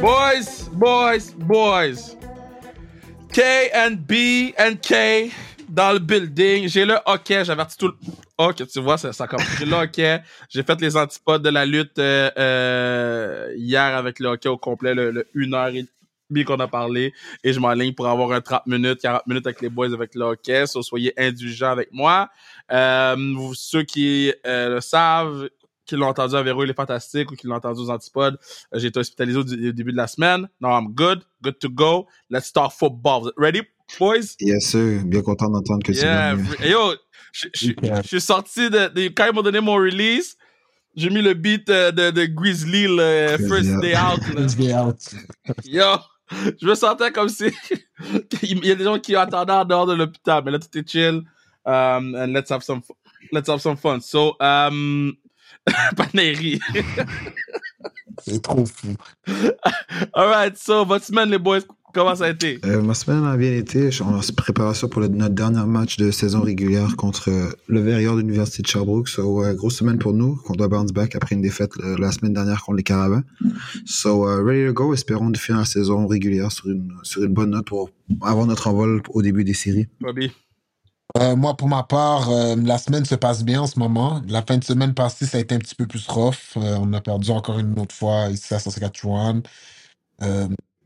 Boys, boys, boys. K and B and K dans le building. J'ai le hockey, j'avertis tout le... Ok, tu vois, ça, ça commence. J'ai le hockey. J'ai fait les antipodes de la lutte euh, euh, hier avec le hockey au complet, le, le 1 heure et demie qu'on a parlé. Et je m'enligne pour avoir un 30 minutes, 40 minutes avec les boys avec le hockey. So, soyez indulgents avec moi. Euh, ceux qui euh, le savent, qui l'ont entendu à Véro, il est fantastique, ou qui l'ont entendu aux antipodes, euh, j'ai été hospitalisé au, au, début de la semaine. Now I'm good, good to go. Let's start football. Ready, boys? Yes, sir. Bien content d'entendre que yeah. tu Yo, je suis sorti de, de, Quand ils m'ont donné mon release, j'ai mis le beat de, de Grizzly, le First Day Out. First Day Out. Yo, je me sentais comme si... il y a des gens qui attendaient en dehors de l'hôpital, mais là, tout est chill. Um, and let's have some, let's have some fun. So, um, Paneri. C'est trop fou. Alright, so, votre semaine, les boys, comment ça a été? Euh, ma semaine a bien été. On se prépare ça pour le, notre dernier match de saison régulière contre euh, le Verrier de l'Université de Sherbrooke. So, uh, grosse semaine pour nous, qu'on doit bounce back après une défaite euh, la semaine dernière contre les Carabins. So, uh, ready to go. Espérons de finir la saison régulière sur une, sur une bonne note pour avoir notre envol au début des séries. Bobby. Euh, moi, pour ma part, euh, la semaine se passe bien en ce moment. La fin de semaine passée, ça a été un petit peu plus rough. Euh, on a perdu encore une autre fois ici à Saskatchewan.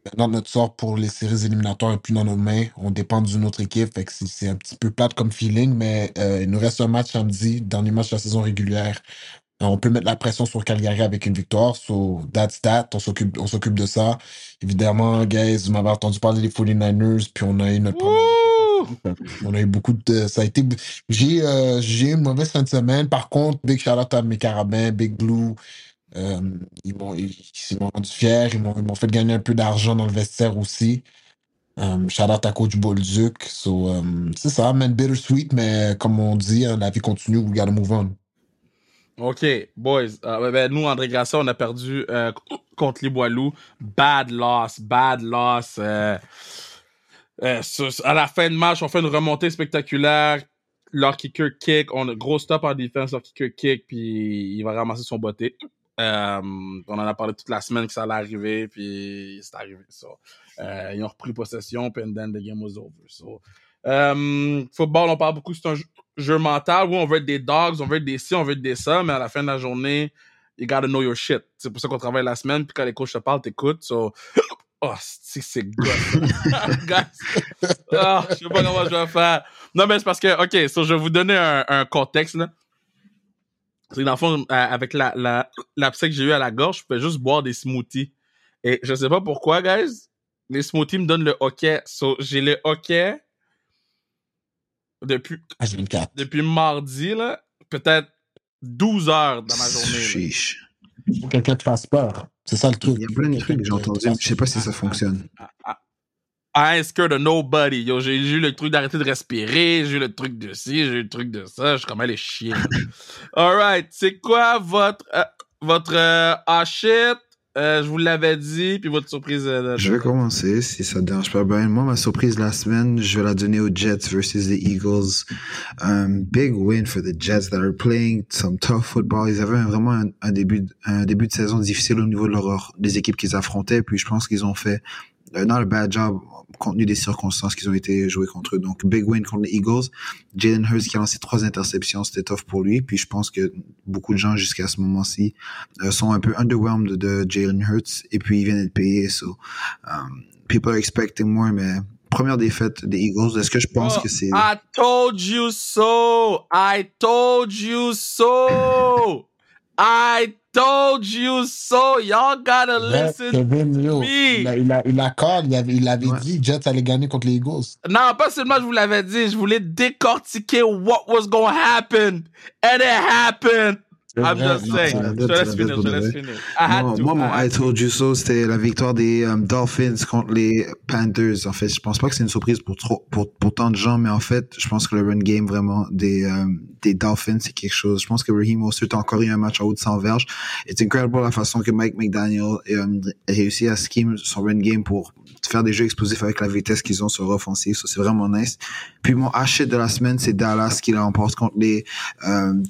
maintenant, notre sort pour les séries éliminatoires est plus dans nos mains. On dépend d'une autre équipe. C'est un petit peu plate comme feeling, mais il nous reste un match samedi, dernier match de la saison régulière. on peut mettre la pression sur Calgary avec une victoire. So, that's that. On s'occupe, on s'occupe de ça. Évidemment, guys, vous m'avez entendu parler des 49ers, puis on a eu notre on a eu beaucoup de. Ça a été. J'ai euh, j'ai une mauvaise fin de semaine. Par contre, big out à mes carabins, Big Blue. Euh, ils m'ont rendu fier. Ils m'ont fait gagner un peu d'argent dans le vestiaire aussi. Um, shout out à Coach Bolduc. So, um, c'est ça, man, bittersweet, mais comme on dit, hein, la vie continue, we gotta move on. OK, boys. Uh, ben, nous, André Grasset, on a perdu euh, contre les Boilous. Bad loss, bad loss. Euh, euh, à la fin de match, on fait une remontée spectaculaire. Leur kicker kick, on a gros stop en défense, leur kicker kick, puis il va ramasser son botté. Euh, on en a parlé toute la semaine que ça allait arriver, puis c'est arrivé. Euh, ils ont repris possession, puis then the game was over. Euh, football, on parle beaucoup, c'est un jeu, mental. Oui, on veut être des dogs, on veut être des ci, on veut être des ça, mais à la fin de la journée, you gotta know your shit. C'est pour ça qu'on travaille la semaine, puis quand les coachs te parlent, t'écoutes. Oh, c'est gosse. oh, je sais pas comment je vais faire. Non, mais c'est parce que, OK, so je vais vous donner un, un contexte, là. C'est dans le fond, euh, avec la, la, l'abcès que j'ai eu à la gorge, je peux juste boire des smoothies. Et je sais pas pourquoi, guys. Les smoothies me donnent le hockey. So, j'ai le hockey depuis, depuis mardi, là. Peut-être 12 heures dans ma journée. Chiche. Faut que quelqu'un te fasse peur. C'est ça le truc. Il y a plein de trucs que j'ai entendu, je sais pas si ça fonctionne. I ain't scared of nobody. Yo, j'ai eu le truc d'arrêter de respirer, j'ai eu le truc de ci, j'ai eu le truc de ça. Je suis comme elle est chienne. Alright, c'est quoi votre euh, votre euh, ah shit? Euh, je vous l'avais dit, puis votre surprise. Euh, je vais commencer, si ça te dérange pas. Ben, moi, ma surprise la semaine, je vais la donner aux Jets versus the Eagles. Um, big win for the Jets that are playing some tough football. Ils avaient vraiment un, un début, un début de saison difficile au niveau de leur, des équipes qu'ils affrontaient, puis je pense qu'ils ont fait not a bad job compte tenu des circonstances qu'ils ont été joués contre eux. Donc, big win contre les Eagles. Jalen Hurts qui a lancé trois interceptions, c'était tough pour lui. Puis je pense que beaucoup de gens jusqu'à ce moment-ci euh, sont un peu underwhelmed de Jalen Hurts. Et puis, ils viennent d'être payés. So, um, people are expecting more, mais première défaite des Eagles. Est-ce que je pense que c'est... I told you so! I told you so! I told you so. Y'all gotta listen to me. Il, a, il, a, il accorde, il avait, il avait ouais. dit Jets allait gagner contre les Eagles. Non, pas seulement je vous l'avais dit, je voulais décortiquer what was going to happen. And it happened. I'm just saying. Je te laisse finir, je laisse finir. Moi, mon I told you so, c'était la victoire des um, Dolphins contre les Panthers. En fait, je pense pas que c'est une surprise pour trop, pour, pour tant de gens, mais en fait, je pense que le run game vraiment des, um, des Dolphins, c'est quelque chose. Je pense que Raheem Mostert a encore eu un match à haut de 100 verges. C'est incroyable la façon que Mike McDaniel um, a réussi à scheme son run game pour faire des jeux explosifs avec la vitesse qu'ils ont sur offensive. Ça, c'est vraiment nice. Puis mon hachette de la semaine, c'est Dallas qui l'emporte contre les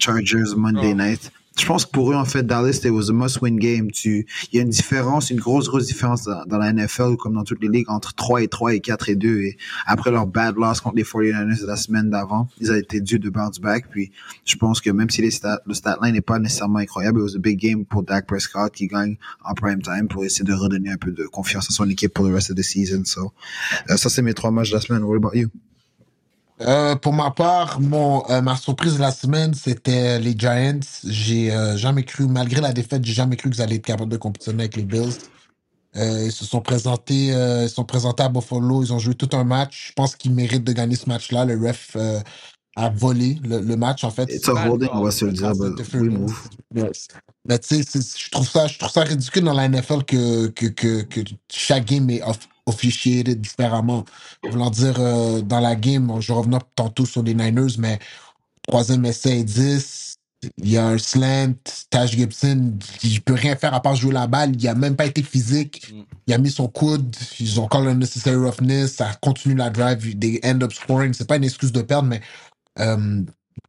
Chargers Monday oh. night. Je pense que pour eux, en fait, Dallas, it was a must-win game. Tu, il y a une différence, une grosse, grosse différence dans, la NFL, comme dans toutes les ligues, entre 3 et 3 et 4 et 2. Et après leur bad loss contre les 49ers de la semaine d'avant, ils ont été dû de bounce back. Puis, je pense que même si les stats, le stat line n'est pas nécessairement incroyable, it was a big game pour Dak Prescott qui gagne en prime time pour essayer de redonner un peu de confiance à son équipe pour le reste de la season. So, uh, ça, c'est mes trois matchs de la semaine. What about you? Euh, pour ma part, mon, euh, ma surprise de la semaine, c'était les Giants. J'ai euh, jamais cru, malgré la défaite, j'ai jamais cru qu'ils allaient être capables de compétitionner avec les Bills. Euh, ils se sont présentés, ils sont présentés à Buffalo, ils ont joué tout un match. Je pense qu'ils méritent de gagner ce match-là. Le ref a volé le, le, match, en fait. It's a holding, on va se le dire, but we move. Yes. Mais tu sais, je trouve ça, je trouve ça ridicule dans la NFL que, que, que, que chaque game est off officiated différemment. Voulant dire, euh, dans la game, je revenais tantôt sur les Niners, mais troisième essai et 10, il y a un slant, Taj Gibson, il peut rien faire à part jouer la balle, il a même pas été physique, mm. il a mis son coude, ils ont encore le necessary roughness, ça continue la drive, des end up scoring, c'est pas une excuse de perdre, mais euh,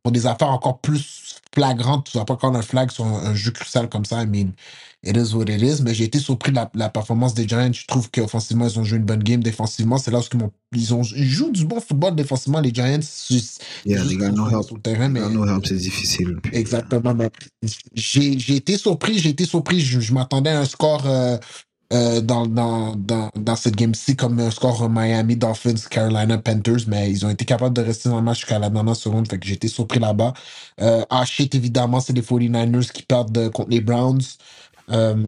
pour des affaires encore plus flagrantes, tu vas pas encore un flag sur un, un, jeu crucial comme ça, I mean, it is what it is, mais j'ai été surpris de la, la, performance des Giants. Je trouve qu'offensivement, ils ont joué une bonne game. Défensivement, c'est là où ils, ont, ils jouent du bon football défensivement, les Giants. Yeah, no help. Sur le terrain, mais, no help, c'est difficile. Exactement. J'ai été surpris, j'ai été surpris. Je, je m'attendais à un score euh, euh, dans, dans, dans, dans cette game-ci comme un score Miami Dolphins, Carolina Panthers, mais ils ont été capables de rester dans le match jusqu'à la dernière seconde, fait que j'ai été surpris là-bas. Euh, ah shit, évidemment, c'est les 49ers qui perdent contre les Browns. Euh,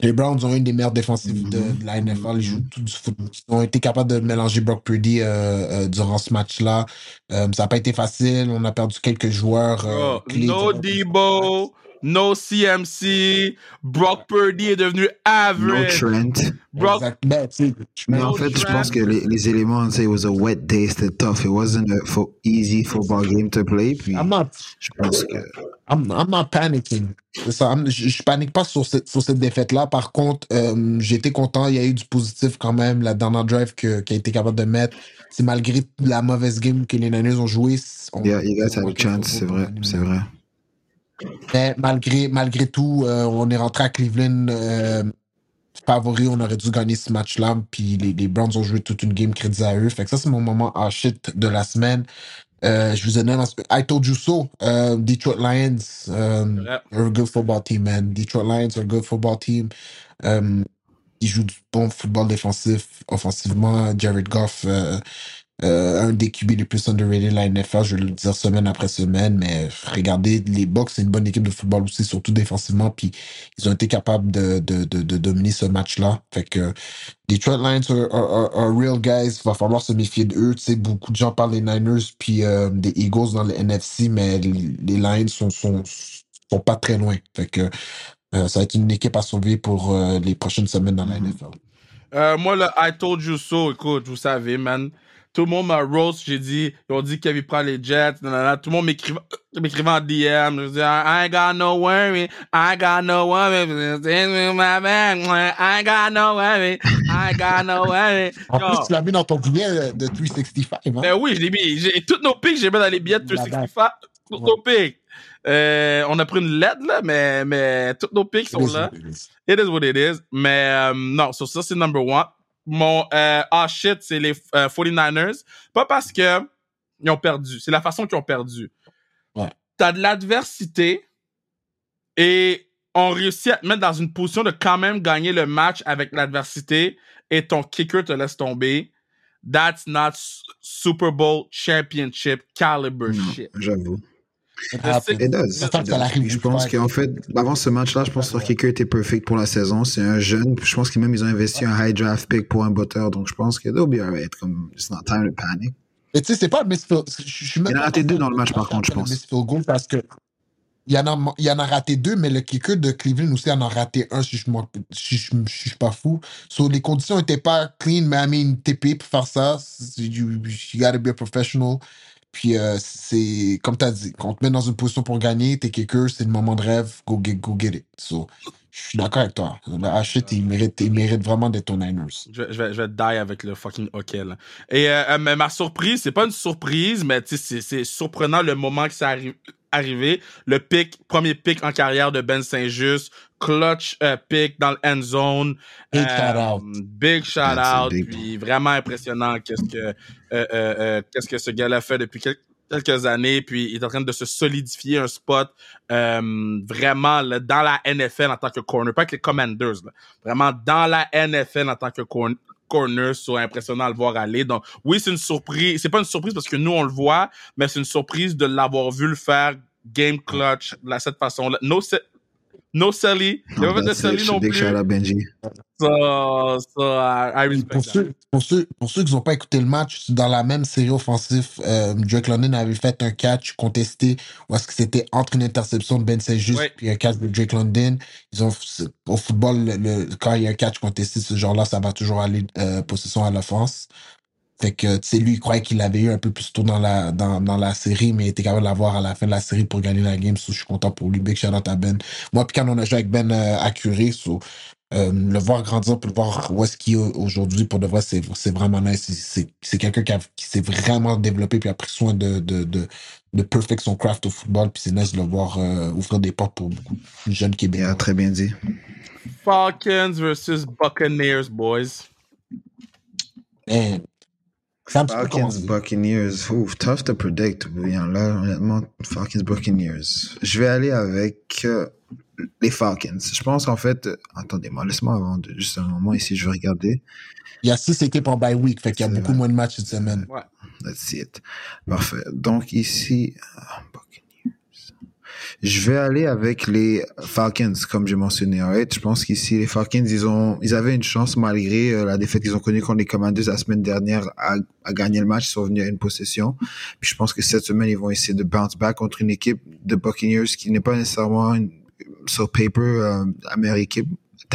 les Browns ont une des meilleures défensives de, de, la NFL. Ils jouent tout du football. Ils ont été capables de mélanger Brock Purdy euh, euh, durant ce match-là. Euh, ça n'a pas été facile. On a perdu quelques joueurs. Oh, no Debo, no CMC. Brock Purdy est devenu average. No Trent. Brock... Ben, mais en fait, je pense que les, les éléments, it was a wet day, c'était tough. It wasn't a fo easy football game to play. Puis, I'm not, je pense que. I'm, I'm not panicking. Ça, je, je panique pas sur cette, sur cette défaite-là. Par contre, euh, j'ai été content. Il y a eu du positif quand même. La dernière drive que, qui a été capable de mettre, c'est malgré la mauvaise game que les Niners ont joué. On, yeah, you guys had a chance, c'est vrai, c'est vrai. Mais malgré, tout, euh, on est rentré à Cleveland euh, favori. On aurait dû gagner ce match-là. Puis les, Browns ont joué toute une game crédit à eux. Fait que ça, c'est mon moment à shit de la semaine. Euh, je vous ai donné I told you so. Detroit Lions are a good football team, man. Detroit Lions are a good football team. Ils jouent du bon football défensif, offensivement. Jared Goff, euh, un des QB les plus underrated de la NFL, je vais le dire semaine après semaine, mais regardez, les Bucks, c'est une bonne équipe de football aussi, surtout défensivement, puis ils ont été capables de, de, de, de dominer ce match-là. Fait que Detroit Lions are, are, are, real guys, il va falloir se méfier d'eux. Tu sais, beaucoup de gens parlent des Niners puis euh, des Eagles dans le NFC, mais les Lions sont, sont, sont pas très loin. Fait que euh, ça va être une équipe à sauver pour les prochaines semaines dans la NFL. Euh, moi, le I told you so, écoute, vous savez, man. Tout le monde m'a roast, j'ai dit, ils ont dit qu'il prend les Jets, nanana. tout le monde m'écrivait, en DM, je dis, I ain't got no worry, I ain't got no worry, I ain't got no worry, I ain't got no worry. En plus, tu l'as mis dans ton billet de 365, hein? Ben oui, je l'ai mis, j'ai, toutes nos pics, j'ai mis dans les billets de 365, toutes nos pics. Euh, on a pris une lettre, là, mais, mais toutes nos pics sont là. It is what it is. Mais euh, non, sur ça, c'est number one mon euh, ah shit, c'est les euh, 49ers. Pas parce que ils ont perdu, c'est la façon qu'ils ont perdu. Ouais. T'as de l'adversité et on réussit à te mettre dans une position de quand même gagner le match avec l'adversité et ton kicker te laisse tomber. That's not Super Bowl championship caliber non, shit. J'avoue. Ah, It does. Je pense qu'en fait, avant ce match-là, je pense que leur kicker était perfect pour la saison. C'est un jeune. Je pense qu'ils même ils ont investi un high draft pick pour un botteur. Donc je pense que they'll be alright. Comme it's not time to panic. Et tu sais, c'est pas un miss Il en a raté deux dans le match par contre, je pense. Goal parce que il y, en a, il y en a raté deux, mais le kicker de Cleveland aussi en a raté un, si je ne si je, je, suis pas fou. So, les conditions n'étaient pas clean, mais I mean, payé pour faire ça. You, you gotta be a professional. Puis euh, c'est comme tu as dit, quand on te met dans une position pour gagner, t'es kicker, c'est le moment de rêve, go get, go get it. So, je suis d'accord avec toi. Hachette, il mérite, il mérite vraiment d'être ton Niners. Je, vais, je vais die avec le fucking hockey. Et euh, mais ma surprise, c'est pas une surprise, mais c'est surprenant le moment que ça arrive arrivé. Le pick, premier pick en carrière de Ben Saint-Just, clutch euh, pick dans le end zone. Big Euh, shout out. Big shout out. big Puis vraiment impressionnant qu'est-ce que euh, euh, euh, qu'est-ce que ce gars-là fait depuis quel- quelques années. Puis il est en train de se solidifier un spot euh, vraiment là, dans la NFL en tant que corner, pas avec les Commanders. Là. Vraiment dans la NFL en tant que corner corner, c'est impressionnant à le voir aller. Donc, oui, c'est une surprise. C'est pas une surprise parce que nous, on le voit, mais c'est une surprise de l'avoir vu le faire game clutch de cette façon-là. No, no Sally. Il n'y a pas fait de That's Sally it. non Big plus. shout out Benji. Ça, ça, I, respect Pour that. ceux, pour, ceux, pour ceux qui n'ont pas écouté le match, dans la même série offensive, euh, Drake London avait fait un catch contesté où est-ce que c'était entre une interception de Ben Saint-Just Ouais. puis un catch de Drake London. Ils ont, au football, le, le- quand il y a un catch contesté, ce genre-là, ça va toujours aller euh, possession à l'offense. Fait que, tu sais, lui, il croyait qu'il l'avait eu un peu plus tôt dans la, dans, dans la série, mais il était capable de l'avoir à la fin de la série pour gagner la game. So, je suis content pour lui. Big shout out à Ben. Moi, puis quand on a joué avec Ben euh, à Curé, so, euh, le voir grandir, pour le voir où est-ce qu'il est aujourd'hui, pour de vrai, c'est c'est vraiment nice. C'est- C'est c'est quelqu'un qui, a- qui s'est vraiment développé puis a pris soin de, de, de, de perfect son craft au football. Puis c'est nice de le voir euh, ouvrir des portes pour beaucoup de jeunes Québécois. a très bien dit. Falcons versus Buccaneers, boys. Man. Falcons. Buccaneers. Ouf, tough to predict. Bien, là, honnêtement, Falcons, Buccaneers. Je vais aller avec euh, les Falcons. Je pense en fait. euh, Attendez-moi, laisse-moi avant de, juste un moment ici, je vais regarder. Il y a six équipes en bye week, fait qu'il y a beaucoup moins de matchs cette semaine. Ouais. Let's see it. Parfait. Donc ici, ah. Je vais aller avec les Falcons, comme j'ai mentionné. alright? Je pense qu'ici, les Falcons, ils ont, ils avaient une chance malgré euh, la défaite qu'ils ont connue contre les Commanders la semaine dernière à, à gagner le match. Ils sont venus à une possession. Puis je pense que cette semaine, ils vont essayer de bounce back contre une équipe de Buccaneers qui n'est pas nécessairement une, sur paper euh, la meilleure équipe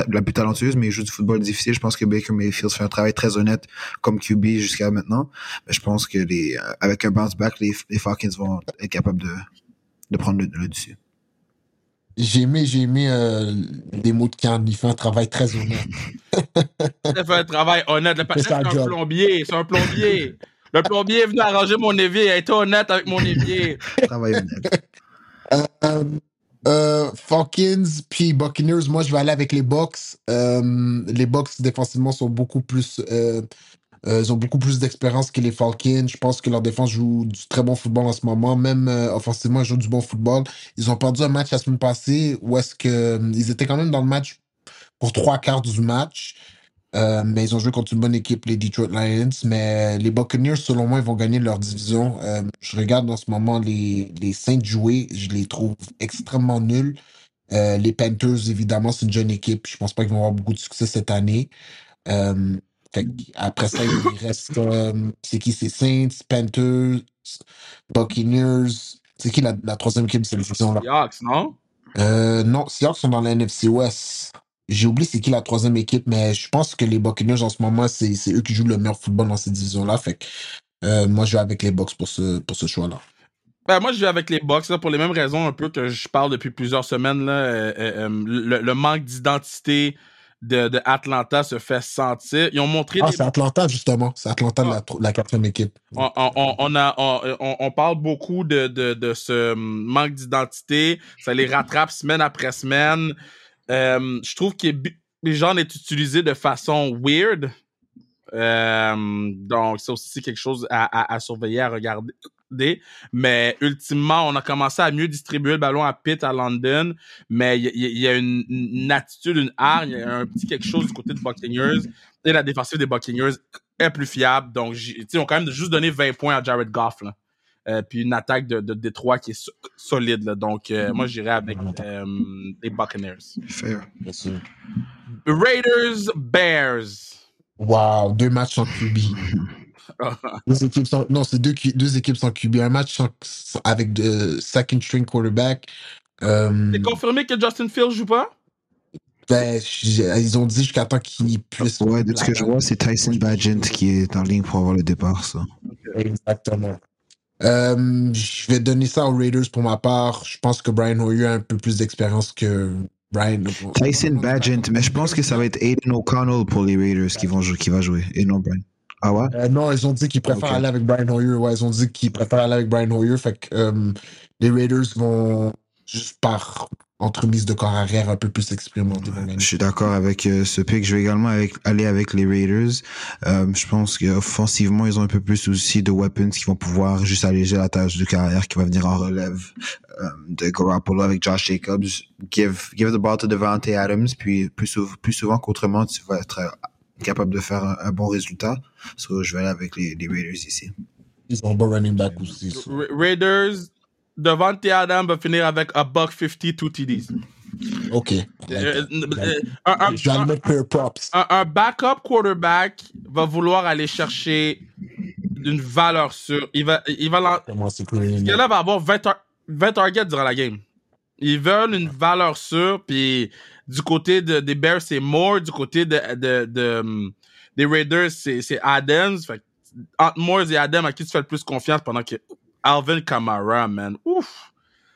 la plus talentueuse, mais ils jouent du football difficile. Je pense que Baker Mayfield fait un travail très honnête comme QB jusqu'à maintenant. Mais je pense que les, euh, avec un bounce back, les Falcons vont être capables de, de prendre le, le dessus. J'ai aimé, j'ai aimé euh, des mots de Cannes. Il fait un travail très honnête. Il fait un travail honnête. Le C'est un job. plombier. C'est un plombier. Le plombier est venu arranger mon évier. Il a été honnête avec mon évier. Travail honnête. Euh, euh, Falcons puis Buccaneers, moi je vais aller avec les Bucks. Euh, les Bucks défensivement sont beaucoup plus, euh, ils ont beaucoup plus d'expérience que les Falcons. Je pense que leur défense joue du très bon football en ce moment. Même euh, offensivement, ils jouent du bon football. Ils ont perdu un match la semaine passée où est-ce que euh, ils étaient quand même dans le match pour trois quarts du match. Mais ils ont joué contre une bonne équipe, les Detroit Lions. Mais les Buccaneers, selon moi, ils vont gagner leur division. Je regarde en ce moment les, les Saints jouer. Je les trouve extrêmement nuls. Les Panthers, évidemment, c'est une jeune équipe. Je pense pas qu'ils vont avoir beaucoup de succès cette année. Fait après ça, il reste. c'est qui? C'est Saints, Panthers, Buccaneers. C'est qui la, la troisième équipe de cette division-là? Seahawks, non? euh, non, Seahawks sont dans la NFC West. J'ai oublié c'est qui la troisième équipe, mais je pense que les Buccaneers en ce moment, c'est eux qui jouent le meilleur football dans cette division-là. Fait que euh, moi, je vais avec les Bucks pour ce, pour ce choix-là. Ben, moi, je vais avec les Bucks pour les mêmes raisons un peu que je parle depuis plusieurs semaines. Là, euh, euh, euh, le, le manque d'identité de, de Atlanta se fait sentir. Ils ont montré Ah, des c'est Atlanta, justement. C'est Atlanta, Ah. la, tro- la quatrième équipe. on, on- on- a, on, on- parle beaucoup de, de, de ce manque d'identité. Ça les rattrape semaine après semaine. Euh, je trouve que les gens est utilisé de façon weird. Euh, donc, c'est aussi quelque chose à, à- à surveiller, à regarder. Mais ultimement, on a commencé à mieux distribuer le ballon à Pitt à London. Mais il y, a- y a une, une attitude, une hargne, il y a un petit quelque chose du côté de Buccaneers. Et la défensive des Buccaneers est plus fiable. Donc, j'ai- tu sais, ils ont quand même juste donné 20 points à Jared Goff. Là. Euh, puis une attaque de, de Détroit qui est so- solide. Là. Donc, euh, moi, j'irais avec euh, les Buccaneers. Fair. Bien sûr. Raiders, Bears. Wow, deux matchs sans QB. deux équipes sans, non, c'est deux, deux équipes sans QB. Un match sans- sans- avec de second string quarterback. Euh, C'est confirmé que Justin Fields joue pas? ben, j'ai- ils ont dit jusqu'à temps qu'ils puissent. Ouais, de ce que je vois, c'est Tyson Bagent qui est en ligne pour avoir le départ, ça. Exactement. Euh, je vais donner ça aux Raiders pour ma part. Je pense que Brian Hoyer a un peu plus d'expérience que Brian. Tyson Bagent, mais je pense que ça va être Aiden O'Connell pour les Raiders qui, vont jouer, qui va jouer, et non Brian. Ah ouais? Euh, non, ils ont dit qu'ils préfèrent aller avec Brian Hoyer. Ouais, ils ont dit qu'ils préfèrent aller avec Brian Hoyer. Fait que euh, les Raiders vont, juste par entremise de corps arrière un peu plus expérimenté, Je suis d'accord avec euh, ce pick. Je vais également avec, aller avec les Raiders. Euh, je pense qu'offensivement, ils ont un peu plus aussi de weapons qui vont pouvoir juste alléger la tâche de carrière qui va venir en relève euh, de Garoppolo avec Josh Jacobs. Give, give the ball to Devante Adams, puis plus, plus souvent qu'autrement, tu vas être capable de faire un, un bon résultat. So, je vais aller avec les, les Raiders ici. Ils ont un bon running back aussi. so. Raiders, Devante Adam va finir avec a buck 50, two TDs. OK. Euh, euh, un, un- un- props. un- un backup quarterback va vouloir aller chercher une valeur sûre. Il va, il va lan- gars-là va avoir 20, tar- 20 targets durant la game. Ils veulent une valeur sûre, puis du côté de, des Bears, c'est Moore. Du côté de, de, de, des Raiders, c'est Adams. Fait entre Moore et Adams, à qui tu fais le plus confiance pendant que Alvin Kamara, man. Ouf!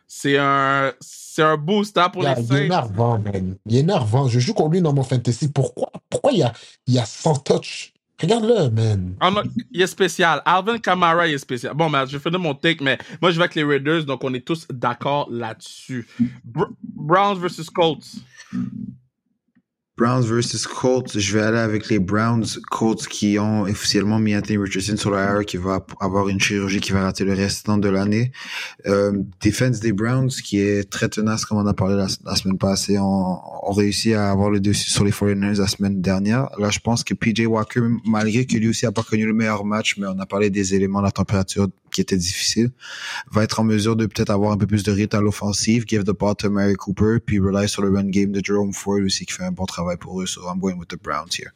C'est un, c'est un boost hein, pour Yeah, les il est Saints. énervant, man. Il est énervant. Je joue contre lui dans mon fantasy. Pourquoi, pourquoi il y a, il y a 100 touch? Regarde-le, man. Ah non, il est spécial. Alvin Kamara, il est spécial. Bon, ben, je vais finir mon take, mais moi, je vais avec les Raiders, donc on est tous d'accord là-dessus. Br- Browns versus Colts. Browns versus Colts, je vais aller avec les Browns. Colts qui ont officiellement mis Anthony Richardson sur la qui va avoir une chirurgie qui va rater le restant de l'année. Euh, defense des Browns qui est très tenace, comme on a parlé la, semaine passée. On, on réussit à avoir le dessus sur les 49ers la semaine dernière. Là, je pense que PJ Walker, malgré que lui aussi a pas connu le meilleur match, mais on a parlé des éléments, la température qui était difficile, va être en mesure de peut-être avoir un peu plus de rythme à l'offensive, give the ball to Mary Cooper, puis rely sur le run game de Jerome Ford aussi qui fait un bon travail pour eux. So I'm going with the Browns here.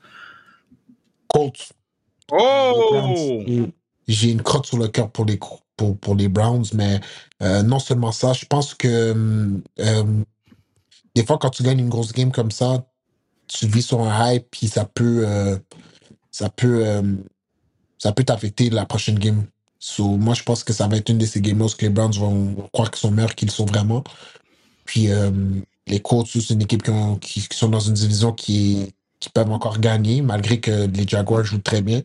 Colts. Oh! J'ai une crotte sur le cœur pour les, pour, pour les Browns, mais euh, non seulement ça, je pense que hum, euh, des fois, quand tu gagnes une grosse game comme ça, tu vis sur un hype, puis ça peut, euh, ça peut, euh, ça peut t'affecter la prochaine game. So, moi, je pense que ça va être une de ces games où les Browns vont croire qu'ils sont meilleurs qu'ils sont vraiment. Puis euh, les Colts, c'est une équipe qui, ont- qui- qui sont dans une division qui, qui peuvent encore gagner, malgré que les Jaguars jouent très bien.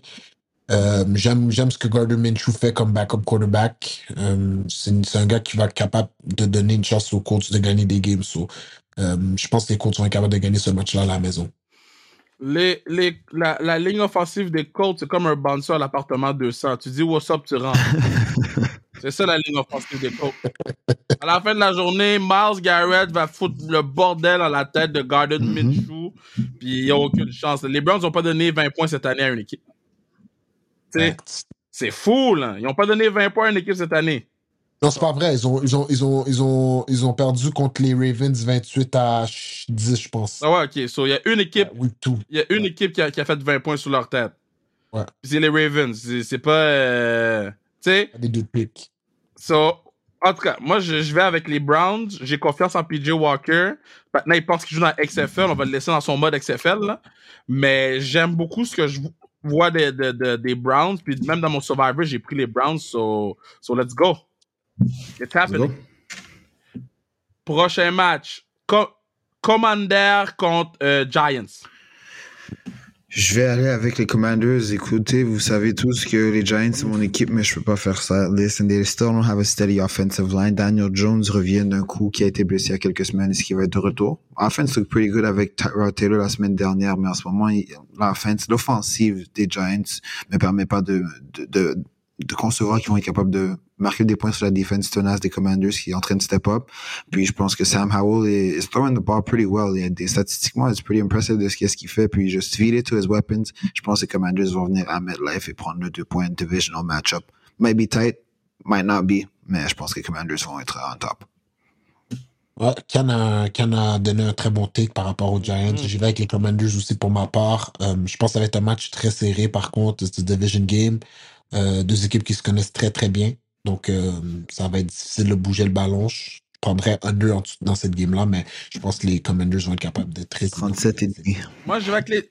Euh, j'aime, j'aime ce que Gardner Minshew fait comme backup quarterback. Euh, c'est, c'est un gars qui va être capable de donner une chance aux Colts de gagner des games. So, euh, je pense que les Colts vont être capables de gagner ce match-là à la maison. Les, les, la, la ligne offensive des Colts, c'est comme un bouncer à l'appartement 200. Tu dis what's up, tu rentres? c'est ça la ligne offensive des Colts. À la fin de la journée, Miles Garrett va foutre le bordel dans la tête de Gardner Mhm. Minshew, puis il n'y a aucune chance. Les Browns n'ont pas donné 20 points cette année à une équipe. C'est fou, là. Ils n'ont pas donné 20 points à une équipe cette année. Non, c'est pas vrai. Ils ont, ils ont, ils ont, ils ont, ils ont perdu contre les Ravens 28 à 10, je pense. Ah ouais, ok. So, il y a une équipe, Oui, tout. il y a une équipe qui a, qui a fait 20 points sur leur tête. Ouais. C'est les Ravens. C'est pas. euh, Tu sais, Des deux picks. So, en tout cas, moi, je, je vais avec les Browns. J'ai confiance en PJ Walker. Maintenant, il pense qu'il joue dans XFL. On va le laisser dans son mode XFL. là. Mais j'aime beaucoup ce que je vois des, des, des- des Browns. Puis même dans mon Survivor, j'ai pris les Browns. So, so let's go. It's happening. go. Prochain match. Co- Commander contre euh, Giants. Je vais aller avec les Commanders. Écoutez, vous savez tous que les Giants, c'est mon équipe, mais je peux pas faire ça. Listen, they still don't have a steady offensive line. Daniel Jones revient d'un coup qui a été blessé il y a quelques semaines. Est-ce qu'il va être de retour? Offense look pretty good avec Tyrod Taylor la semaine dernière, mais en ce moment, l'offense, l'offensive des Giants me permet pas de, de, de, de concevoir qu'ils vont être capables de marquer des points sur la défense tenace des Commanders qui est en train de step up. Puis je pense que Sam Howell est is throwing the ball pretty well. Il y a des statistiquement, it's pretty impressive de ce qu'est-ce qu'il fait. Puis just feed it to his weapons. Je pense que les Commanders vont venir à MetLife et prendre le deux points divisional matchup. Might be tight, might not be, mais je pense que les Commanders vont être on top. Ouais, Ken a, Ken a donné un très bon take par rapport aux Giants. Mm. J'y vais avec les Commanders aussi pour ma part. Euh, je pense que ça va être un match très serré par contre. C'est un division game. Euh, deux équipes qui se connaissent très très bien. Donc euh, ça va être difficile de bouger le ballon. Je prendrais en dessous- dans cette game-là, mais je pense que les Commanders vont être capables d'être très 37 et demi. Moi, je vais avec les.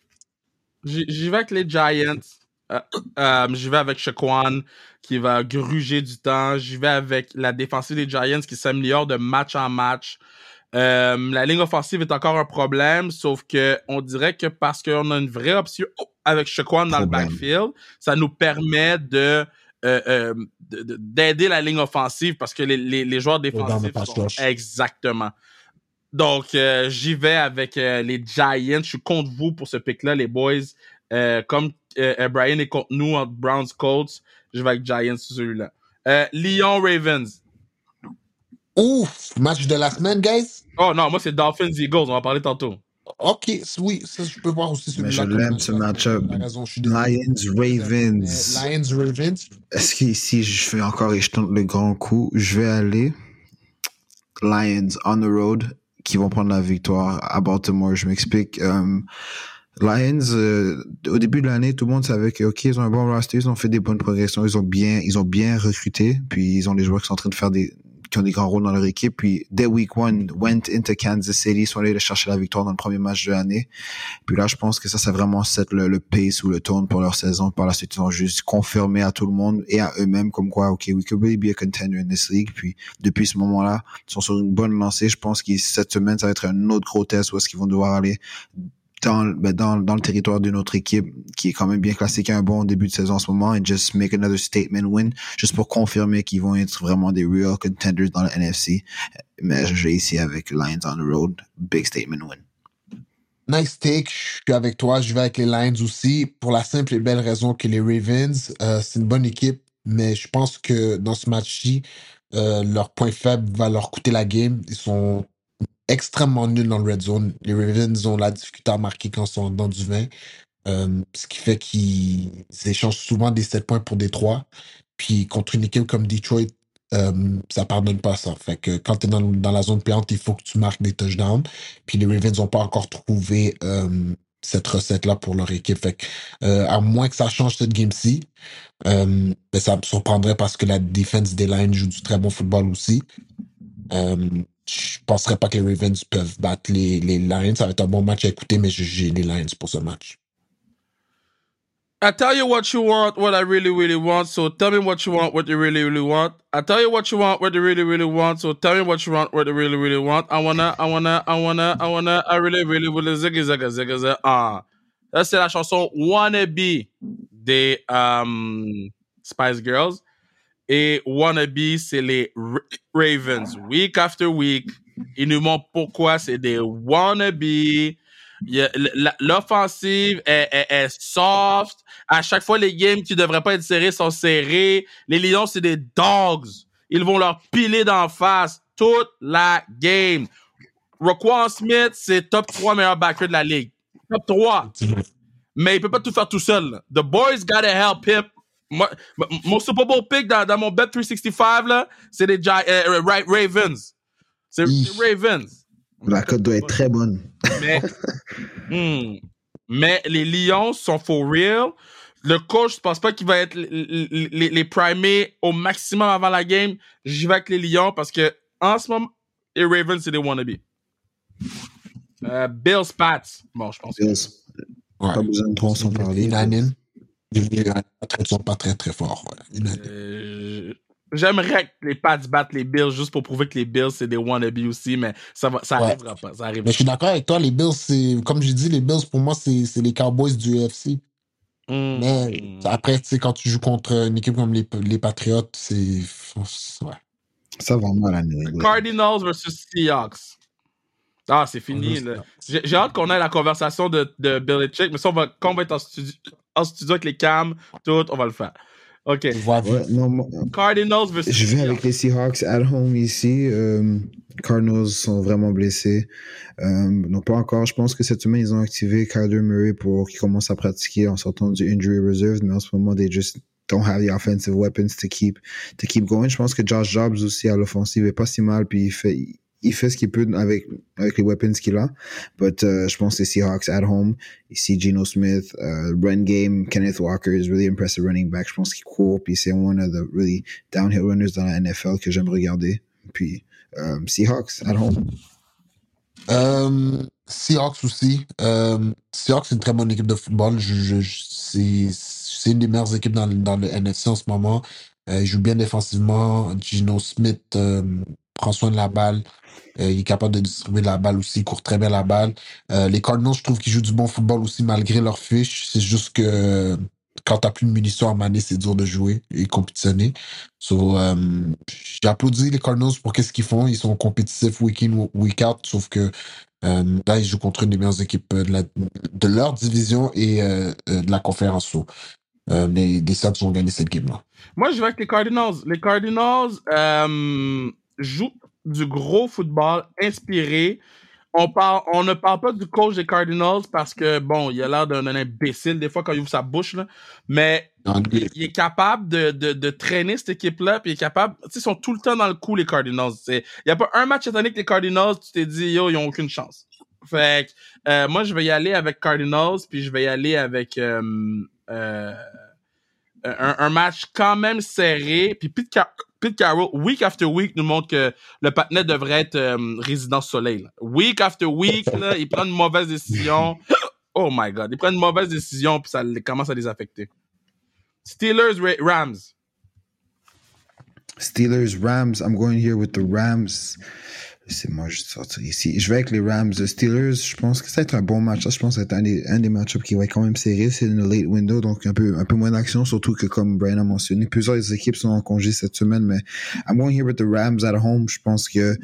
Vais avec les Giants. Euh, euh, j'y vais avec Shaquan qui va gruger du temps. J'y vais avec la défensive des Giants qui s'améliore de match en match. Euh, la ligne offensive est encore un problème, sauf que on dirait que parce qu'on a une vraie option oh, avec Shaquan dans le backfield, ça nous permet de euh, euh, de- de- d'aider la ligne offensive parce que les, les, les joueurs le défensifs sont exactement. Donc euh, j'y vais avec euh, les Giants. Je suis contre vous pour ce pick-là, les boys. Euh, comme euh, Brian est contre nous entre Browns Colts, je vais avec Giants sur celui-là. Euh, Lyon Ravens. Ouf! Match de la semaine, guys? Oh non, moi c'est Dolphins Eagles, on va parler tantôt. Ok, oui, ça, je peux voir aussi Mais celui-là. je comme l'aime, ce match-up. je. Lions, Ravens. Mais Lions, Ravens. Est-ce que si je fais encore et je tente le grand coup, je vais aller Lions on the road qui vont prendre la victoire à Baltimore. Je m'explique. Euh, Lions, euh, au début de l'année, tout le monde savait que ok, ils ont un bon roster, ils ont fait des bonnes progressions, ils ont bien, ils ont bien recruté, puis ils ont des joueurs qui sont en train de faire des qui ont des grands rôles dans leur équipe. Puis dès week one, went into Kansas City, sont allés chercher la victoire dans le premier match de l'année. Puis là, je pense que ça, ça vraiment set le, le pace ou le tone pour leur saison. Par la suite, ils ont juste confirmé à tout le monde et à eux-mêmes comme quoi, OK, we could really be a contender in this league. Puis depuis ce moment-là, ils sont sur une bonne lancée. Je pense que cette semaine, ça va être un autre gros test où est-ce qu'ils vont devoir aller dans, ben, dans, dans le territoire d'une autre équipe qui est quand même bien classée, qui a un bon début de saison en ce moment, et just make another statement win, juste pour confirmer qu'ils vont être vraiment des real contenders dans le NFC. Mais je vais ici avec Lions on the road, big statement win. Nice take, je suis avec toi, je vais avec les Lions aussi, pour la simple et belle raison que les Ravens, euh, c'est une bonne équipe, mais je pense que dans ce match-ci, euh, leur point faible va leur coûter la game. Ils sont extrêmement nuls dans le red zone. Les Ravens ont la difficulté à marquer quand ils sont dans du vin, euh, ce qui fait qu'ils échangent souvent des 7 points pour des 3. Puis contre une équipe comme Detroit, euh, ça pardonne pas ça. Quand tu es dans, dans la zone payante, il faut que tu marques des touchdowns. Puis les Ravens n'ont pas encore trouvé euh, cette recette-là pour leur équipe. Euh, à moins que ça change cette game-ci, ben, ça me surprendrait parce que la défense des Lions joue du très bon football aussi. Je penserais pas que les Ravens peuvent battre les, les Lions. Ça va être un bon match à écouter, mais j'ai les Lions pour ce match. I tell you what you want, what I really, really want. So tell me what you want, what you really, really want. I tell you what you want, what you really, really want. So tell me what you want, what you really, really want. I wanna, I wanna, I wanna, I wanna, I really, really, really, zigga, zigga, zigga, zigga. Ah. Là, c'est la chanson Wannabe des um, Spice Girls. Et Wannabe, c'est les Ra- Ravens. Week after week, ils nous montrent pourquoi c'est des Wannabe. L'offensive est, est- est soft. À chaque fois, les games qui devraient pas être serrés sont serrés. Les Lions, c'est des dogs. Ils vont leur piler d'en face toute la game. Roquan Smith, c'est top 3 meilleurs backers de la ligue. Top 3 mais il peut pas tout faire tout seul. The boys gotta help him. Moi, mon Super Bowl pick dans, dans mon bet 365 là, c'est les Gi- euh, Ra- Ravens. C'est Ravens. La cote doit être très bonne. Mais, Hmm. mais les Lions sont for real. Le coach, je pense pas qu'il va être les, les, les primés au maximum avant la game. J'y vais avec les Lions parce que en ce moment, les Ravens, c'est des wannabes. Euh, Bills Pats. Bon, je pense que Bills. Ouais. Pas besoin de trop s'en parler. Unanime. Les Patriots sont pas très très forts. Ouais. Euh, J'aimerais que les Pats battent les Bills juste pour prouver que les Bills c'est des wannabes aussi, mais ça va, ça Ouais. arrivera pas. Ça arrivera Mais je suis d'accord avec toi, les Bills, c'est comme j'ai dit, les Bills pour moi, c'est c'est les Cowboys du UFC. Mm. Mais après, tu sais, quand tu joues contre une équipe comme les, les Patriots, c'est. Ouais. Ça va mal à New England. Cardinals versus Seahawks. Ah, c'est fini. J'ai j'ai hâte qu'on ait la conversation de, de Belichick, mais ça, on va, quand on va être en studio, en studio avec les cams, tout, on va le faire. OK. On voit Ouais, non, moi, Cardinals versus je vais avec les Seahawks at home ici. Euh, Cardinals sont vraiment blessés. Euh, non, pas encore. Je pense que cette semaine, ils ont activé Kyler Murray pour qu'il commence à pratiquer en sortant du injury reserve, mais en ce moment, they just don't have the offensive weapons to keep, to keep going. Je pense que Josh Jobs aussi à l'offensive est pas si mal, puis il fait, il fait ce qu'il peut avec, avec les weapons qu'il a. But euh, je pense que les Seahawks at home, ici Geno Smith, euh, run game, Kenneth Walker is really impressive running back. Je pense qu'il court, puis c'est one of the really downhill runners dans la NFL que j'aime regarder. Puis euh, Seahawks at home. Euh, Seahawks aussi. Seahawks, c'est une très bonne équipe de football. Je, je- c'est une des meilleures équipes dans, dans le NFC en ce moment. Euh, ils jouent bien défensivement. Gino Smith, prend soin de la balle. Euh, il est capable de distribuer la balle aussi, il court très bien la balle. Euh, les Cardinals, je trouve qu'ils jouent du bon football aussi malgré leur fiche. C'est juste que quand t'as plus de munitions à maner, c'est dur de jouer et compétitionner. So, euh, j'ai applaudi les Cardinals pour qu'est-ce qu'ils font. Ils sont compétitifs week in, week out, sauf que euh, là, ils jouent contre une des meilleures équipes de, leur division et euh, euh, de la conférence. So, euh, les, les ont gagné cette game-là. Moi, je vais avec les Cardinals. Les Cardinals euh, jouent du gros football inspiré. On, parle, on ne parle pas du coach des Cardinals parce que, bon, il a l'air d'un imbécile des fois quand il ouvre sa bouche, là. mais il, il est capable de, de, de traîner cette équipe-là, puis il est capable... Tu sais, ils sont tout le temps dans le coup, les Cardinals. Il n'y a pas un match cette année que les Cardinals, tu t'es dit, yo, ils ont aucune chance. Fait que, euh, moi, je vais y aller avec Cardinals, puis je vais y aller avec... euh, euh, un, un match quand même serré. Puis Pete, Car- Pete Carroll, week after week, nous montre que le patinet devrait être euh, résidence soleil. Week after week, là, il prend une mauvaise décision. Oh my God. Il prend une mauvaise décision, puis ça commence à les affecter. Steelers, Ra- Rams. Steelers, Rams. I'm going here with the Rams. C'est moi, je vais sortir ici. Je vais avec les Rams. Les Steelers, je pense que ça va être un bon match. Je pense que ça va être un des, un des match-ups qui va être quand même serré. C'est une late window, donc un peu, un peu moins d'action, surtout que comme Brian a mentionné, plusieurs équipes sont en congé cette semaine, mais I'm going here with the Rams at home. Je pense que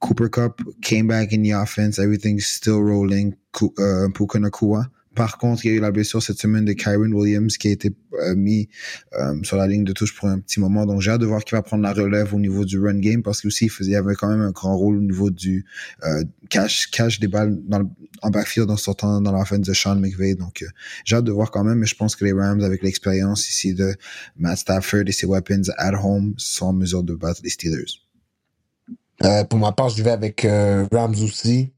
Cooper Cup came back in the offense. Everything's still rolling. Euh, Puka Nakua. Par contre, il y a eu la blessure cette semaine de Kyron Williams qui a été euh, mis euh, sur la ligne de touche pour un petit moment. Donc, j'ai hâte de voir qui va prendre la relève au niveau du run game parce qu'il il avait quand même un grand rôle au niveau du euh, cash, cash des balles dans le- en backfield en sortant dans l'offense de Sean McVay. Donc, euh, j'ai hâte de voir quand même, mais je pense que les Rams, avec l'expérience ici de Matt Stafford et ses weapons at home, sont en mesure de battre les Steelers. Euh, pour ma part, je vais avec euh, Rams aussi.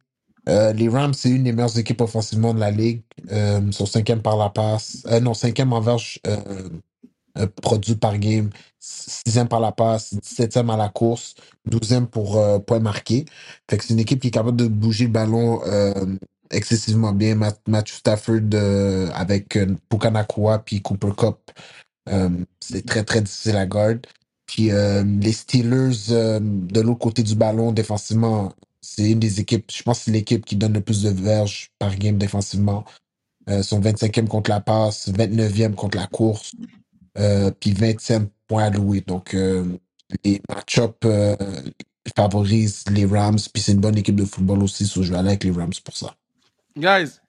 Euh, les Rams, c'est une des meilleures équipes offensivement de la ligue. Euh, sont cinquième par la passe. Euh, non, cinquième en verge euh, produit par game. Sixième par la passe. Septième à la course. Douzième pour points marqués. Fait que c'est une équipe qui est capable de bouger le ballon excessivement bien. Matt, Matthew Stafford avec Pukanakua puis Cooper Cup. C'est très, très difficile à garde. Puis les Steelers, de l'autre côté du ballon, défensivement, c'est une des équipes, je pense que c'est l'équipe qui donne le plus de verges par game défensivement. Euh, sont 25e contre la passe, 29e contre la course, euh, puis 20e point alloué. Donc, euh, les match-ups euh, favorisent les Rams, puis c'est une bonne équipe de football aussi, so je vais aller avec les Rams pour ça. Guys,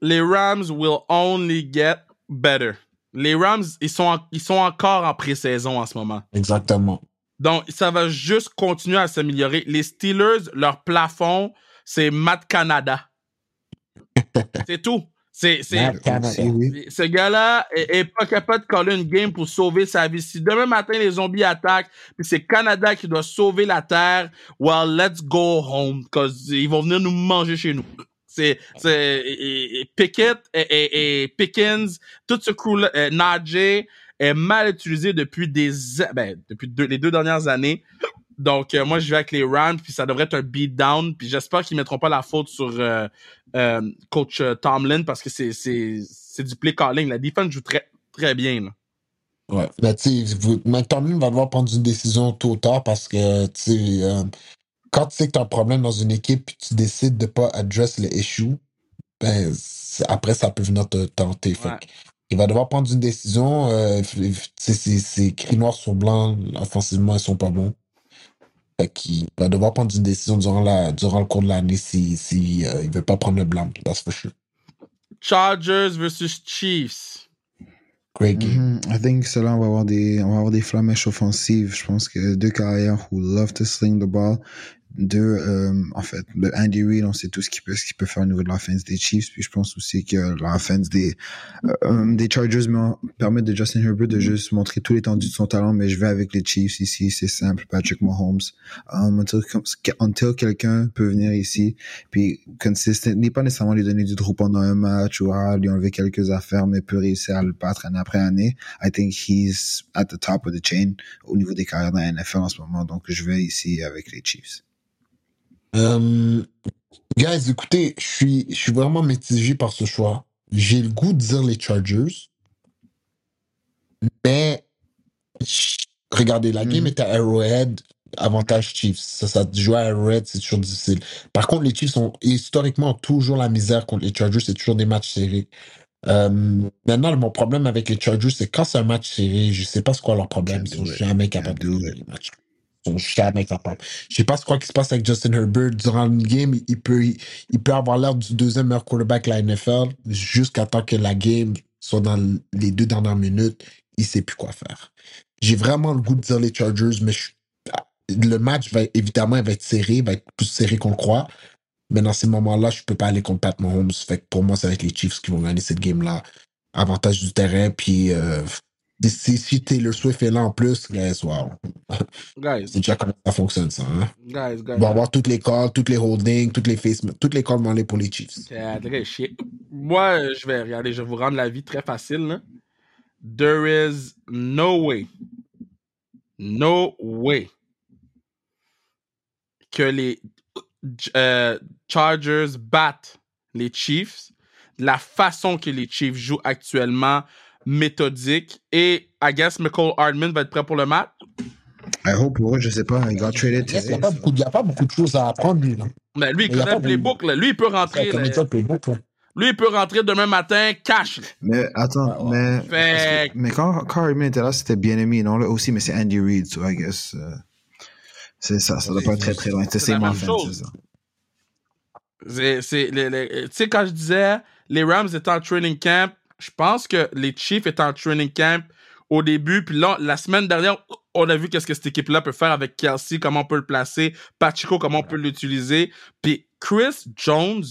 les Rams will only get better. Les Rams, ils sont, en- ils sont encore en pré-saison en ce moment. Exactement. Donc, ça va juste continuer à s'améliorer. Les Steelers, leur plafond, c'est Matt Canada. c'est tout. C'est, c'est, Matt Canada. Aussi, oui. ce gars-là est, est pas capable de coller une game pour sauver sa vie. Si demain matin les zombies attaquent, puis c'est Canada qui doit sauver la terre, well, let's go home, cause ils vont venir nous manger chez nous. C'est, c'est, et, et Pickett et, et, et Pickens, tout ce crew-là, euh, Najee est mal utilisé depuis des, ben, depuis deux- les deux dernières années. Donc, euh, moi, je vais avec les Rams, puis ça devrait être un beatdown. Puis j'espère qu'ils mettront pas la faute sur euh, euh, coach Tomlin parce que c'est, c'est, c'est du play calling. La défense joue très, très bien. Là. Ouais. Mais vous- mais Tomlin va devoir prendre une décision tôt ou tard parce que, tu quand tu sais que tu as un problème dans une équipe et tu décides de pas address le issue, ben, après, ça peut venir te tenter. Ouais. Il va devoir prendre une décision. Euh, c'est écrit noir sur blanc. Offensivement, ils sont pas bons. Qu'il va devoir prendre une décision durant, la, durant le cours de l'année si, si euh, il veut pas prendre le blanc. That's for sure. Chargers versus Chiefs. Great game. Mhm. I think cela, on va avoir des, on va avoir des flamèches offensives. Je pense que deux carrières who love to sling the ball. Deux, euh, en fait, le Andy Reid, on sait tout ce qu'il peut, ce qu'il peut faire au niveau de l'offense des Chiefs. Puis je pense aussi que l'offense des, euh, euh, des Chargers me permet de Justin Herbert de juste montrer tout l'étendue de son talent. Mais je vais avec les Chiefs ici. C'est simple. Patrick Mahomes. Um, until, until quelqu'un peut venir ici, puis consistent, n'est pas nécessairement lui donner du trou pendant un match ou ah, lui enlever quelques affaires, mais peut réussir à le battre année après année. I think he's at the top of the chain au niveau des carrières dans la NFL en ce moment. Donc, je vais ici avec les Chiefs. Euh, guys, écoutez, je suis, je suis vraiment mitigé par ce choix. J'ai le goût de dire les Chargers, mais regardez, la game Mhm. est à Arrowhead. avantage Chiefs. Ça, ça jouer à Red, c'est toujours difficile. Par contre, les Chiefs ont historiquement toujours la misère contre les Chargers. C'est toujours des matchs serrés. Euh, maintenant, mon problème avec les Chargers, c'est quand c'est un match serré, je sais pas ce quoi leur problème. Ils sont jamais capables de gagner les matchs. Sont jamais capables. Je sais pas ce quoi qui se passe avec Justin Herbert. Durant le game, il peut, il peut avoir l'air du deuxième meilleur quarterback de la NFL jusqu'à temps que la game soit dans les deux dernières minutes. Il sait plus quoi faire. J'ai vraiment le goût de dire les Chargers, mais je- le match va évidemment il va être serré, va être plus serré qu'on le croit. Mais dans ces moments-là, je peux pas aller contre Pat Mahomes. Fait pour moi, ça va être les Chiefs qui vont gagner cette game-là. Avantage du terrain, puis euh, si, si Taylor Swift est là en plus, guys, wow. Guys, C'est déjà comment ça fonctionne, ça. Hein? guys, guys. On va avoir toutes les calls, toutes les holdings, toutes les face, toutes les calls aller pour les Chiefs. C'est très chier. Moi, je vais regarder, je vais vous rendre la vie très facile. Là. There is no way, no way que les euh, Chargers battent les Chiefs de la façon que les Chiefs jouent actuellement, méthodique. Et I guess Michael Hardman va être prêt pour le match? I hope pour eux, je sais pas, il got traded Il n'y a, pas beaucoup- il y a pas beaucoup de choses à apprendre, lui. Là. Mais lui, il a connaît le playbook. Là. Lui, il peut rentrer. Il le playbook, là. Lui, il peut rentrer demain matin, cash. Mais attends, Ouais, ouais. mais, Fait mais quand, quand Hardman était là, c'était bien aimé, non? Là aussi, mais c'est Andy Reid, so I guess. euh, c'est ça, ça doit pas être très très loin. C'est C'est ça. Tu sais, quand je disais les Rams étaient en training camp, je pense que les Chiefs étaient en training camp au début. Puis là, la semaine dernière, on a vu qu'est-ce que cette équipe-là peut faire avec Kelsey, comment on peut le placer, Pachico, comment on peut l'utiliser. Puis Chris Jones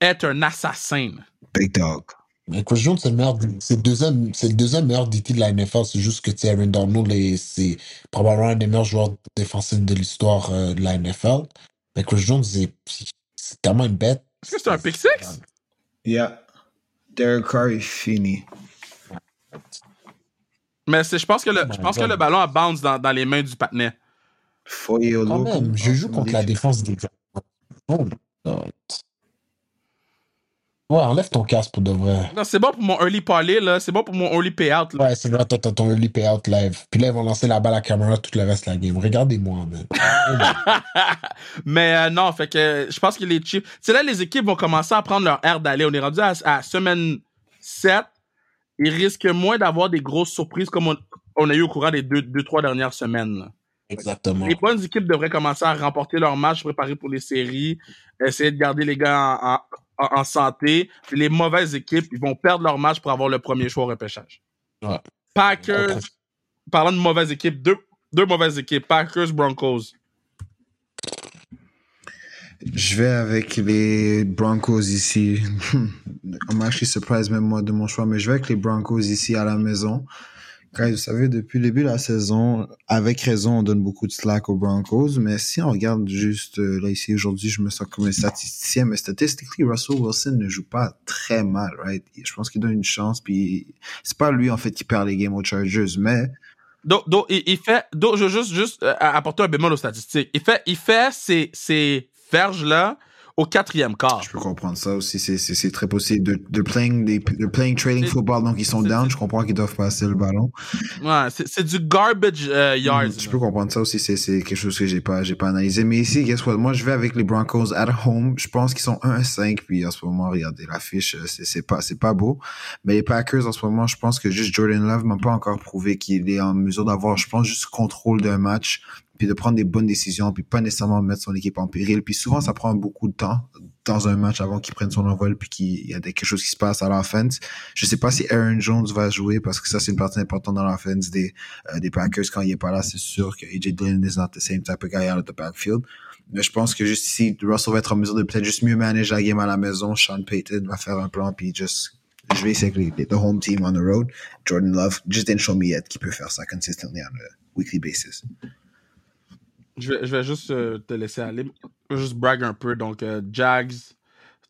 est un assassin. Big dog. Mais Chris Jones, c'est le meilleur, c'est le deuxième, c'est le deuxième meilleur DT de la NFL. C'est juste que Aaron Donald, est- c'est probablement un des meilleurs joueurs défensifs de l'histoire euh, de la NFL. Mais Chris Jones, c'est, c'est tellement une bête. Est-ce que c'est un pick six? Yeah. Derek Carr est fini. Mais c'est, je pense que le, Oh je pense que le ballon a bounce dans, dans les mains du patinet. Quand même, je joue contre la défense des Jaguars. Oh. Ouais, enlève ton casque pour de vrai. Non, c'est bon pour mon early parlay, là. C'est bon pour mon early payout, là. Ouais, c'est vrai, toi, t'as ton early payout live. Puis là, ils vont lancer la balle à caméra tout le reste de la game. Regardez-moi, man. Mais euh, non, fait que je pense que les Chiefs. C'est là les équipes vont commencer à prendre leur air d'aller. On est rendu à, à semaine 7. Ils risquent moins d'avoir des grosses surprises comme on, on a eu au courant des deux, deux trois dernières semaines. là. Exactement. Les bonnes équipes devraient commencer à remporter leur match, se préparer pour les séries, essayer de garder les gars en, en- en santé. Puis les mauvaises équipes, ils vont perdre leur match pour avoir le premier choix au repêchage. Ouais. Packers, parlant de mauvaises équipes, deux, deux mauvaises équipes, Packers, Broncos. Je vais avec les Broncos ici. I'm actually surprised même moi de mon choix, mais je vais avec les Broncos ici à la maison. Guys, vous savez, depuis le début de la saison, avec raison, on donne beaucoup de slack aux Broncos, mais si on regarde juste euh, là ici aujourd'hui, je me sens comme un statisticien, mais statistiquement, Russell Wilson ne joue pas très mal, right? Je pense qu'il donne une chance, puis c'est pas lui en fait qui perd les games aux Chargers, mais Donc, donc, il, il fait. Donc, je veux juste, juste euh, apporter un bémol aux statistiques. Il fait, il fait ces, ces verges-là au quatrième quart. Je peux comprendre ça aussi. C'est, très possible. De, de playing, des, de playing trading C'est- football, donc ils sont down. Je comprends qu'ils doivent passer le ballon. Ouais, c'est, c'est du garbage euh, yards. Mhm, Je peux comprendre ça aussi. C'est, c'est quelque chose que j'ai pas, j'ai pas analysé. Mais ici, guess what? Moi, je vais avec les Broncos at home. Je pense qu'ils sont 1 à 5. Puis en ce moment, regardez l'affiche. euh, C'est, c'est pas, c'est pas beau. Mais les Packers, en ce moment, je pense que juste Jordan Love m'a pas encore prouvé qu'il est en mesure d'avoir, je pense, juste contrôle d'un match. Puis de prendre des bonnes décisions. Puis pas nécessairement mettre son équipe en péril. Puis souvent, ça prend beaucoup de temps dans un match avant qu'il prenne son envol puis qu'il y a quelque chose qui se passe à l'offense. Je sais pas si Aaron Jones va jouer parce que ça, c'est une partie importante dans l'offense des, euh, des Packers. Quand il est pas là, c'est sûr que AJ Dillon is not the same type of guy out of the backfield. Mais je pense que juste ici, Russell va être en mesure de peut-être juste mieux manager la game à la maison. Sean Payton va faire un plan puis juste, je vais essayer avec home team on the road. Jordan Love, just didn't show me yet qu'il peut faire ça consistently on a weekly basis. Je vais, je vais juste euh, te laisser aller. Je vais juste brag un peu. Donc, euh, Jags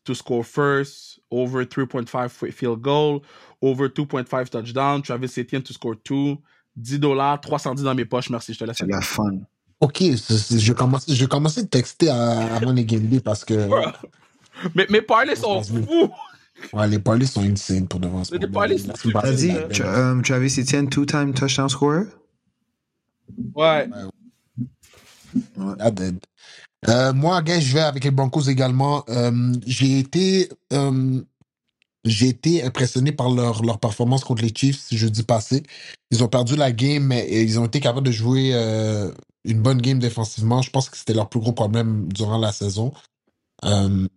to score first, over 3.5 fi- field goal, over 2.5 touchdown, Travis Etienne to score 2, 10 dollars, 310 dans mes poches. Merci, je te laisse C'est la fun. Ok, je vais commencer, je commencer de texter à- avant les game day parce que Mais mes parlays sont Vas-y. fous. ouais, les parlays sont insane pour devant. Mais les parlays sont T'as dit, euh, Travis Etienne, two-time touchdown scorer? Ouais. That dead. Euh, moi, je vais avec les Broncos également. Euh, j'ai été, euh, été impressionné par leur, leur performance contre les Chiefs jeudi passé. Ils ont perdu la game, mais ils ont été capables de jouer une bonne game défensivement. Je pense que c'était leur plus gros problème durant la saison.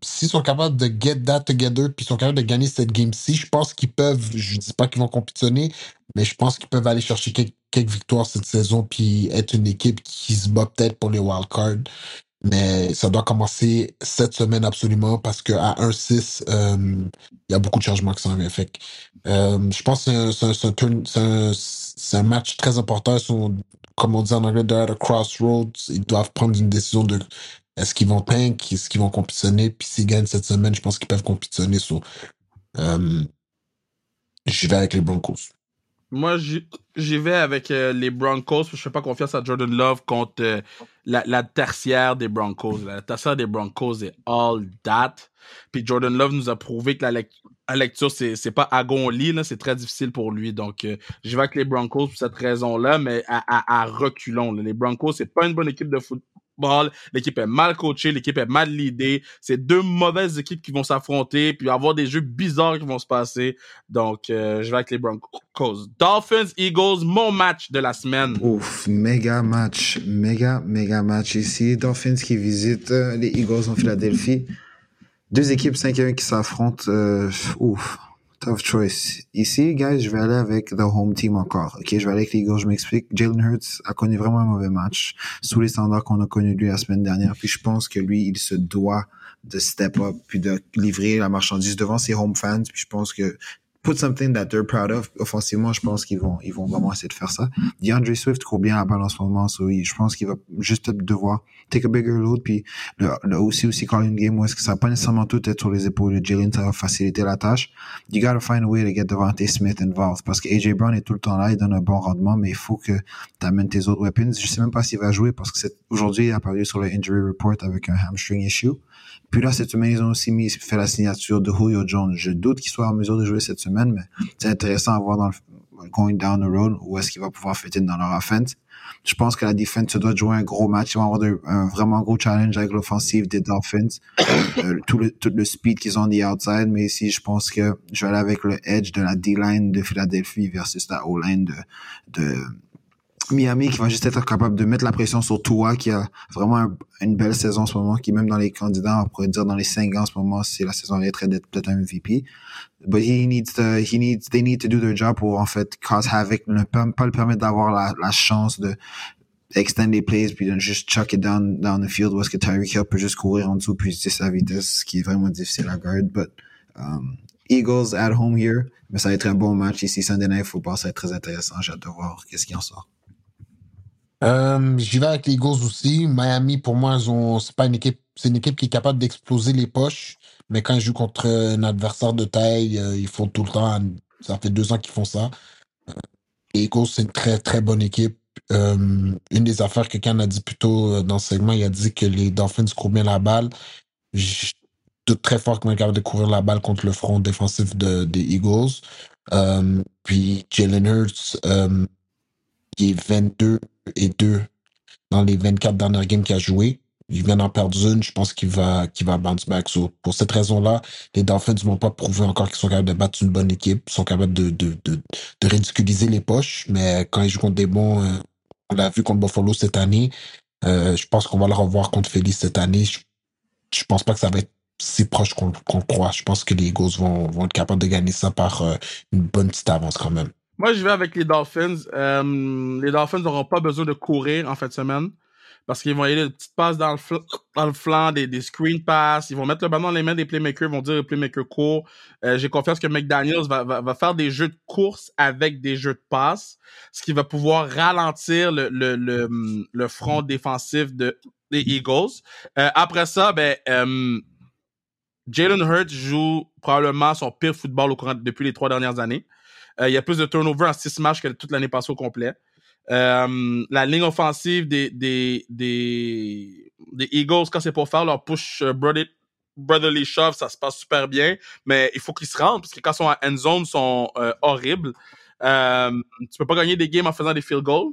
S'ils sont capables de get that together, puis sont capables de gagner cette game-ci, je pense qu'ils peuvent, je dis pas qu'ils vont compétitionner, mais je pense qu'ils peuvent aller chercher quelques, quelques victoires cette saison, puis être une équipe qui se bat peut-être pour les wildcards. Mais ça doit commencer cette semaine absolument parce qu'à 1-6, euh, il y a beaucoup de changements qui s'en viennent. Euh, je pense que c'est un, un, un, match très important. Comme on dit en anglais, they're at a crossroads. Ils doivent prendre une décision de est-ce qu'ils vont tank, est-ce qu'ils vont compétitionner. Puis s'ils gagnent cette semaine, je pense qu'ils peuvent compétitionner. So, euh, je vais avec les Broncos. Moi, j'y vais avec euh, les Broncos. Je fais pas confiance à Jordan Love contre euh, la, tertiaire des Broncos. La tertiaire des Broncos est all that. Puis Jordan Love nous a prouvé que la, lec- la lecture, c'est pas à lit, c'est très difficile pour lui. Donc, euh, j'y vais avec les Broncos pour cette raison-là, mais à, reculons. Les Broncos, c'est pas une bonne équipe de L'équipe est mal coachée, l'équipe est mal leadée. C'est deux mauvaises équipes qui vont s'affronter, puis avoir des jeux bizarres qui vont se passer. Donc, euh, je vais avec les Broncos. Dolphins, Eagles, mon match de la semaine. Ouf, méga match, méga, méga match ici. Dolphins qui visitent euh, les Eagles en Philadelphie. Deux équipes 5-1 qui s'affrontent. euh, ouf, tough choice. Ici, guys, je vais aller avec the home team encore. Ok, je vais aller avec les Eagles, je m'explique. Jalen Hurts a connu vraiment un mauvais match sous les standards qu'on a connus lui la semaine dernière. Puis je pense que lui, il se doit de step up puis de livrer la marchandise devant ses home fans. Puis je pense que put something that they're proud of. Offensivement, je pense qu'ils vont, ils vont vraiment essayer de faire ça. DeAndre Swift court bien la balle en ce moment, so je pense qu'il va juste devoir take a bigger load, puis le aussi aussi call une game où est-ce que ça va pas nécessairement tout être sur les épaules de Jalen, ça va faciliter la tâche. You gotta find a way to get Devante Smith involved, parce que AJ Brown est tout le temps là, il donne un bon rendement, mais il faut que tu amènes tes autres weapons. Je sais même pas s'il va jouer, parce que aujourd'hui, il a apparu sur le injury report avec un hamstring issue. Puis là, cette semaine, ils ont aussi fait la signature de Julio Jones. Je doute qu'il soit en mesure de jouer cette semaine, mais c'est intéressant à voir dans le, going down the road où est-ce qu'il va pouvoir in dans leur offense. Je pense que la défense se doit jouer un gros match. Ils vont avoir un vraiment gros challenge avec l'offensive des Dolphins. Euh, tout, le, tout le speed qu'ils ont des outside, mais ici, je pense que je vais aller avec le edge de la D-line de Philadelphie versus la O-line de, de Miami qui va juste être capable de mettre la pression sur Tua qui a vraiment un- une belle saison en ce moment, qui même dans les candidats, on pourrait dire dans les cinq ans en ce moment, c'est la saison mériterait d'être peut-être un MVP. But he needs to, he needs, they need to do their job pour en fait cause havoc, ne pas, le permettre d'avoir la, la chance de extend les plays puis de juste chuck it down, down the field où est-ce que Tyreek Hill peut juste courir en dessous puis utiliser sa vitesse, ce qui est vraiment difficile à guard. But, um, Eagles at home here, mais ça va être un bon match ici Sunday Night Football, ça va être très intéressant. J'ai hâte de voir qu'est-ce qui en sort. Euh, J'y vais avec les Eagles aussi. Miami, pour moi, c'est pas une équipe, c'est une équipe qui est capable d'exploser les poches, mais quand ils jouent contre un adversaire de taille, euh, ils font tout le temps. Ça fait deux ans qu'ils font ça. Euh, les Eagles, c'est une très très bonne équipe. Une des affaires que Ken a dit plus tôt dans ce segment, il a dit que les Dolphins courent bien la balle. Je doute très fort qu'ils vont être capables de courir la balle contre le front défensif de, des Eagles. Puis Jalen Hurts, il est 22 et 2 dans les 24 dernières games qu'il a joué. Il vient d'en perdre une. Je pense qu'il va, qu'il va bounce back. So, pour cette raison-là, les Dolphins ne m'ont pas prouvé encore qu'ils sont capables de battre une bonne équipe. Sont capables de, de, de, ridiculiser les poches. Mais quand ils jouent contre des bons, euh, on l'a vu contre Buffalo cette année. Euh, je pense qu'on va le revoir contre Philly cette année. Je, je pense pas que ça va être si proche qu'on qu'on croit. Je pense que les Eagles vont, vont être capables de gagner ça par euh, une bonne petite avance quand même. Moi, je vais avec les Dolphins. Euh, les Dolphins n'auront pas besoin de courir en fin de semaine parce qu'ils vont y aller des petites passes dans le, fl- dans le flanc, des, des screen passes. Ils vont mettre le ballon dans les mains des playmakers, ils vont dire les playmakers courts. Euh, J'ai confiance que McDaniels va, va, va faire des jeux de course avec des jeux de passe, ce qui va pouvoir ralentir le, le, le, le front défensif de, des Eagles. Euh, après ça, ben, euh, Jalen Hurts joue probablement son pire football au courant depuis les trois dernières années. Euh, il y a plus de turnover en six matchs que toute l'année passée au complet. Euh, la ligne offensive des, Eagles, quand c'est pour faire leur push uh, brotherly, shove, ça se passe super bien, mais il faut qu'ils se rendent, parce que quand ils sont en end zone, ils sont euh, horribles. Euh, tu peux pas gagner des games en faisant des field goals.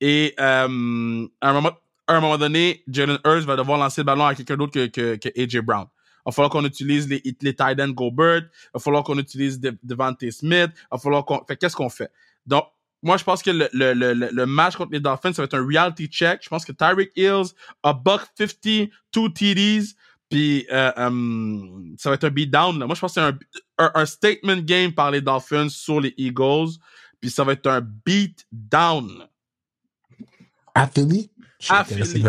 Et euh, à, un moment, donné, Jalen Hurts va devoir lancer le ballon à quelqu'un d'autre que AJ Brown. Il va falloir qu'on utilise les, les tight ends Gobert. Il va falloir qu'on utilise De, Devante Smith. Il va falloir qu'on, fait qu'est-ce qu'on fait? Donc, moi, je pense que le, le, le, le, match contre les Dolphins, ça va être un reality check. Je pense que Tyreek Hills, a buck 50, two TDs, puis euh, um, ça va être un beatdown. Moi, je pense que c'est un, un, un, statement game par les Dolphins sur les Eagles, puis ça va être un beatdown. À Philly? À Philly.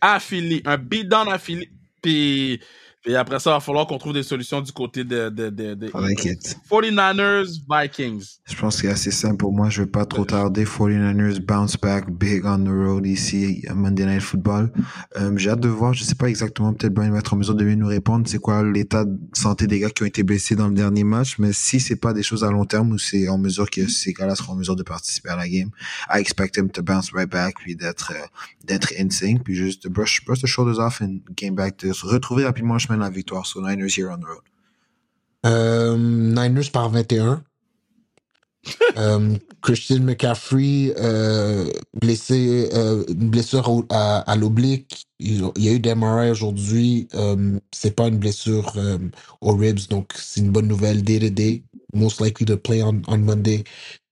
À Philly. Un beatdown à Philly. Puis et après ça, il va falloir qu'on trouve des solutions du côté de, de, de, de 49ers, Vikings. Je pense que c'est assez simple pour moi. Je ne vais pas trop tarder. 49ers bounce back big on the road ici à Monday Night Football. Euh, J'ai hâte de voir. Je sais pas exactement. Peut-être Brian va être en mesure de nous répondre. C'est quoi l'état de santé des gars qui ont été blessés dans le dernier match? Mais si c'est pas des choses à long terme ou c'est en mesure que ces gars-là seront en mesure de participer à la game, I expect them to bounce right back puis d'être euh, d'être in sync puis juste de brush, brush the shoulders off and game back, de se retrouver rapidement la victoire. So Niners here on the road. Euh, Niners par 21. euh, Christian McCaffrey, euh, blessé, euh, une blessure à, à l'oblique. Il, y a eu des MRI aujourd'hui. C'est pas une blessure aux ribs, donc c'est une bonne nouvelle. Day to day, most likely to play on, on Monday.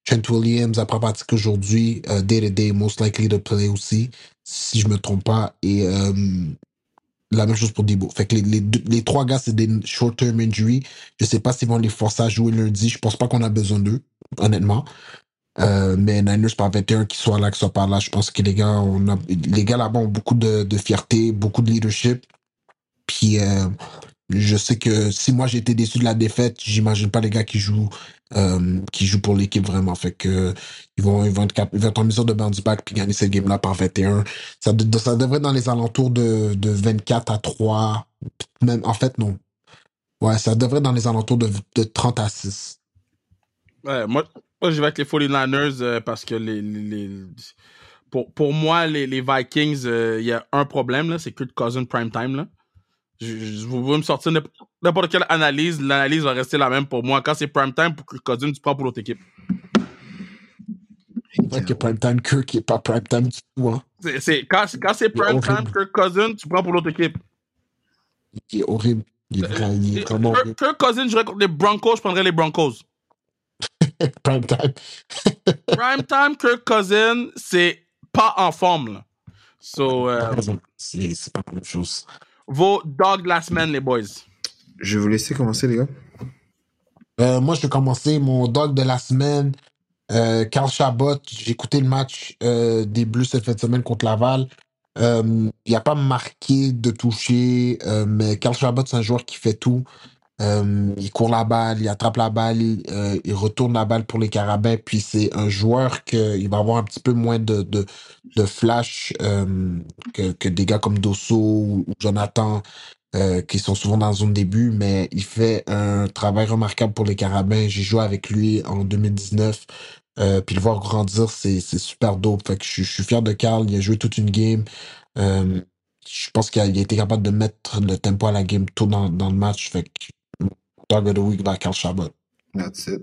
Trent Williams après pratiqué aujourd'hui. Day to day, most likely to play aussi, si je me trompe pas. Et la même chose pour Debo. Fait que les, les, trois gars, c'est des short-term injuries. Je sais pas s'ils vont les forcer à jouer lundi. Je pense pas qu'on a besoin d'eux, honnêtement. Euh, mais Niners par 21 qui soit là, qui soit pas là, je pense que les gars, on a, les gars là-bas ont beaucoup de, de fierté, beaucoup de leadership. Puis euh, je sais que si moi été déçu de la défaite, j'imagine pas les gars qui jouent euh, qui jouent pour l'équipe vraiment. Fait que ils vont, ils vont, être, ils vont être en mesure de bounce back puis gagner cette game-là par 21. Ça, devrait être dans les alentours de, de 24 à 3. Même, en fait, non. Ouais, ça devrait être dans les alentours de, de 30 à 6. Ouais, moi, je vais avec les 49ers euh, parce que les, pour, pour moi, les, Vikings, euh, il y a un problème, là, c'est que Cousin Prime Time. Là. Je, vous pouvez me sortir n'importe quelle analyse, l'analyse va rester la même pour moi. Quand c'est prime time pour Kirk Cousins, tu prends pour l'autre équipe. Vrai que prime time Kirk n'est pas prime time du tout. Hein. Quand, quand c'est prime time Kirk Cousins, tu prends pour l'autre équipe. Il est horrible. Il est, vrai, il est vraiment Kirk, Kirk Cousins, je dirais contre les Broncos, je prendrais les Broncos. prime time. prime time Kirk Cousins, c'est pas en forme. Là. So, euh, c'est, c'est pas la même chose vos dogs de la semaine, les boys? Je vais vous laisser commencer, les gars. Euh, moi, je vais commencer mon dog de la semaine. Euh, Carl Chabot, j'ai écouté le match euh, des Blues cette fin de semaine contre Laval. Euh, il n'a pas marqué de toucher, euh, mais Carl Chabot, c'est un joueur qui fait tout. Euh, il court la balle, il attrape la balle, euh, il retourne la balle pour les carabins. Puis c'est un joueur qu'il va avoir un petit peu moins de, de, de flash euh, que, que, des gars comme Dosso ou, Jonathan, qui sont souvent dans la zone début, mais il fait un travail remarquable pour les carabins. J'ai joué avec lui en 2019. Euh, puis le voir grandir, c'est super dope. Fait que je, suis fier de Carl. Il a joué toute une game. Je pense qu'il a, a, été capable de mettre le tempo à la game tôt dans, dans le match. Fait que Dog of the Week by Carl Chabot. That's it.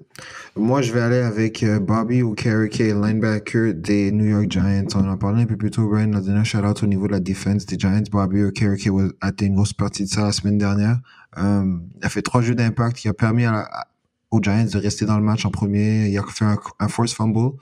Moi, je vais aller avec uh, Bobby Okereke, linebacker des New York Giants. On en parlait un peu plus tôt, Brian a donné un shout-out au niveau de la défense des Giants. Bobby Okereke a été une grosse partie de ça la semaine dernière. Um, il a fait trois jeux d'impact qui a permis aux Giants de rester dans le match en premier. Il a fait un force fumble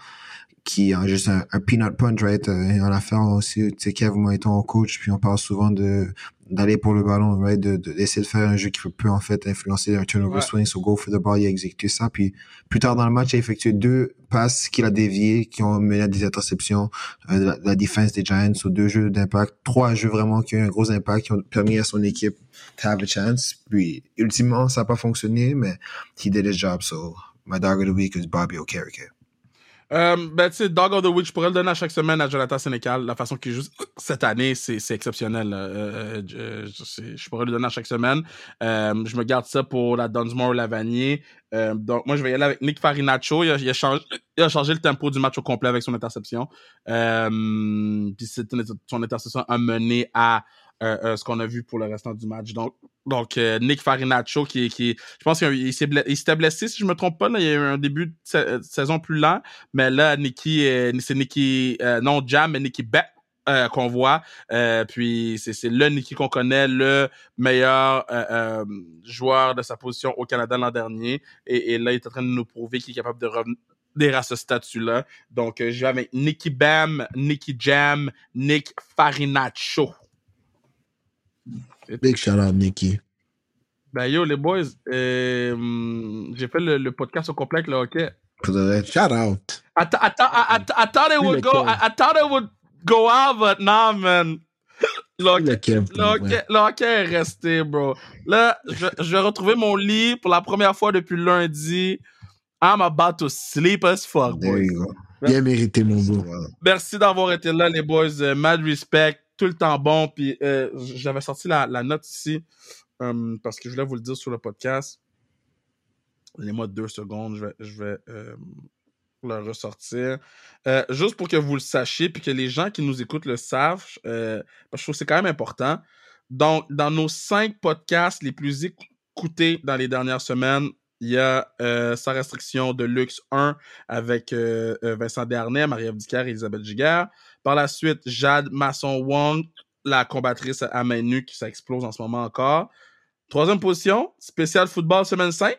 qui a juste un, un peanut punch, right? Euh, en affaire aussi, tu sais, Kev, moi étant coach, puis on parle souvent de d'aller pour le ballon, right? De, d'essayer de, de, faire un jeu qui peut en fait influencer un turnover ouais. swing, so go for the ball, il a exécuté ça, puis plus tard dans le match, il a effectué deux passes qu'il a déviées, qui ont mené à des interceptions euh, de, la, de, la, défense des Giants, sur deux jeux d'impact, trois jeux vraiment qui ont eu un gros impact, qui ont permis à son équipe to have a chance, puis ultimement, ça n'a pas fonctionné, mais he did his job, so my dog of the week is Bobby Okereke. Euh, ben, tu sais, Dog of the Week, je pourrais le donner à chaque semaine à Jonathan Sénécal. La façon qu'il joue cette année, c'est exceptionnel. Euh, euh, je, pourrais le donner à chaque semaine. Je me garde ça pour la Dunsmore Lavanier. Donc, moi, je vais y aller avec Nick Farinaccio. Il a, changé, le tempo du match au complet avec son interception. Puis son interception a mené à ce qu'on a vu pour le restant du match. Donc, donc euh, Nick Farinaccio, qui, qui je pense qu'il s'était blessé, si je me trompe pas. Là, il y a eu un début de, de saison plus lent, mais là, Nicky, c'est Nicky, non Jam, mais Nicky Beck euh, qu'on voit. Euh, puis c'est le Nicky qu'on connaît, le meilleur euh, euh, joueur de sa position au Canada l'an dernier. Et, et là, il est en train de nous prouver qu'il est capable de revenir à ce statut-là. Donc, euh, je vais avec Nicky Bam, Nicky Jam, Nick Farinaccio. Big shout out, Nicky. Ben yo, les boys, euh, j'ai fait le, le podcast au complet avec le hockey. Shout out. I, th- I, th- I, th- I thought it would go. I, I thought it would go out, but nah, man. Le hockey, Le Kev, le hockey- le hockey est resté, bro. Là, je, je vais retrouver mon lit pour la première fois depuis lundi. I'm about to sleep as fuck, boys. Bien mérité, mon beau. Merci d'avoir été là, les boys. Euh, mad respect, tout le temps bon. Puis euh, j'avais sorti la, note ici euh, parce que je voulais vous le dire sur le podcast. Donnez-moi deux secondes, je vais, je vais euh, le ressortir. Juste pour que vous le sachiez, puis que les gens qui nous écoutent le savent, parce que je trouve que c'est quand même important. Donc, dans nos cinq podcasts les plus écoutés dans les dernières semaines, il y a euh, Sans restriction de luxe 1 avec euh, euh, Vincent Dernay, Marie-Ève et Elisabeth Giguère. Par la suite, Jade Masson-Wong, la combattrice à main nue, qui ça explose en ce moment encore. Troisième position, spécial football semaine 5.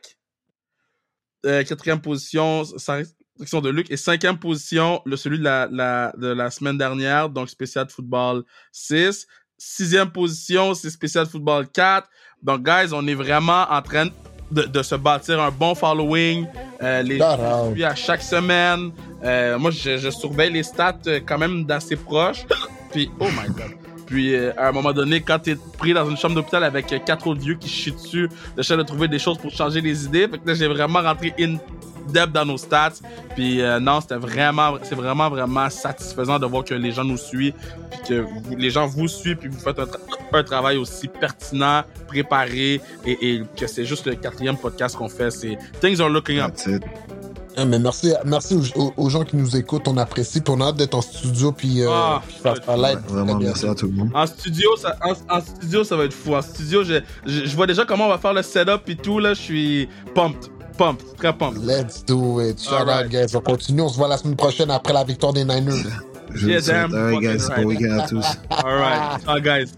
Euh, quatrième position, sans restriction de Luc. Et cinquième position, le celui de la, la- de la semaine dernière, donc spécial football 6. Sixième position, c'est spécial football 4. Donc, guys, on est vraiment en train de, de se bâtir un bon following. Euh, les gens à chaque semaine. Euh, moi, je, je surveille les stats euh, quand même d'assez proches. Puis, oh my god. Puis, euh, à un moment donné, quand t'es pris dans une chambre d'hôpital avec quatre autres vieux qui chient dessus, j'essaie de trouver des choses pour changer les idées. Fait que là, j'ai vraiment rentré in depth dans nos stats. Puis, euh, non, c'était vraiment, c'est vraiment, vraiment satisfaisant de voir que les gens nous suivent. Puis que vous- les gens vous suivent. Puis, vous faites un, tra- un travail aussi pertinent, préparé. Et, et que c'est juste le quatrième podcast qu'on fait. C'est Things are looking up. Ah, mais merci, merci aux, gens qui nous écoutent. On apprécie. Puis on a hâte d'être en studio. Puis, euh, Ah, puis faire Ouais, live. vraiment, merci à tout le monde. En studio, ça, en, en studio, ça va être fou. En studio, je, je, je vois déjà comment on va faire le setup et tout. Là, je suis pumped. Pumped. Très pumped. Let's do it. Shout Alright. out, guys. On continue. On se voit la semaine prochaine après la victoire des Niners. Je Yeah, damn All right, guys. Bon right. week-end à tous. All right. Ciao, guys.